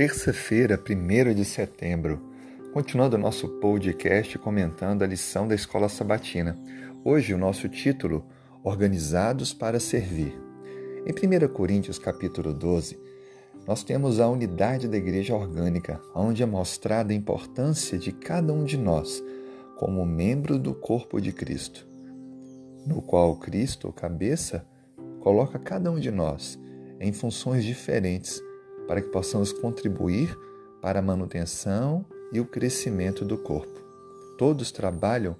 terça-feira, 1 de setembro. Continuando o nosso podcast comentando a lição da escola sabatina. Hoje o nosso título, Organizados para Servir. Em 1 Coríntios capítulo 12, nós temos a unidade da igreja orgânica, onde é mostrada a importância de cada um de nós como membro do corpo de Cristo, no qual Cristo, cabeça, coloca cada um de nós em funções diferentes para que possamos contribuir para a manutenção e o crescimento do corpo. Todos trabalham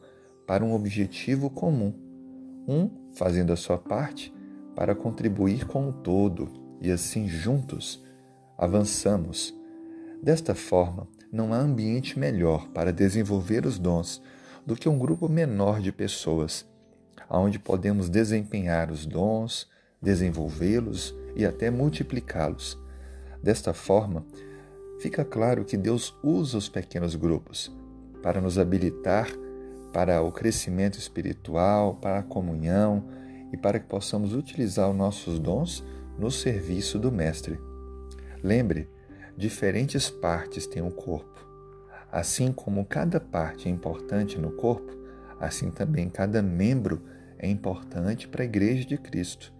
para um objetivo comum, um fazendo a sua parte para contribuir com o todo, e assim juntos avançamos. Desta forma, não há ambiente melhor para desenvolver os dons do que um grupo menor de pessoas, onde podemos desempenhar os dons, desenvolvê-los e até multiplicá-los Desta forma, fica claro que Deus usa os pequenos grupos para nos habilitar para o crescimento espiritual, para a comunhão e para que possamos utilizar os nossos dons no serviço do Mestre. Lembre, diferentes partes têm um corpo. Assim como cada parte é importante no corpo, assim também cada membro é importante para a Igreja de Cristo,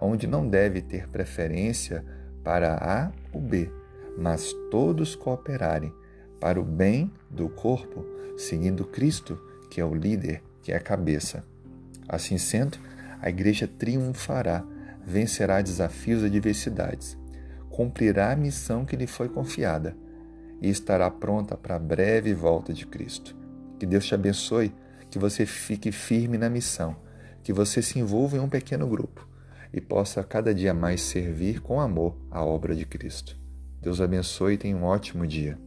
onde não deve ter preferência para A ou B, mas todos cooperarem para o bem do corpo, seguindo Cristo, que é o líder, que é a cabeça. Assim sendo, a igreja triunfará, vencerá desafios e adversidades, cumprirá a missão que lhe foi confiada e estará pronta para a breve volta de Cristo. Que Deus te abençoe, que você fique firme na missão, que você se envolva em um pequeno grupo e possa cada dia mais servir com amor a obra de Cristo. Deus abençoe e tenha um ótimo dia.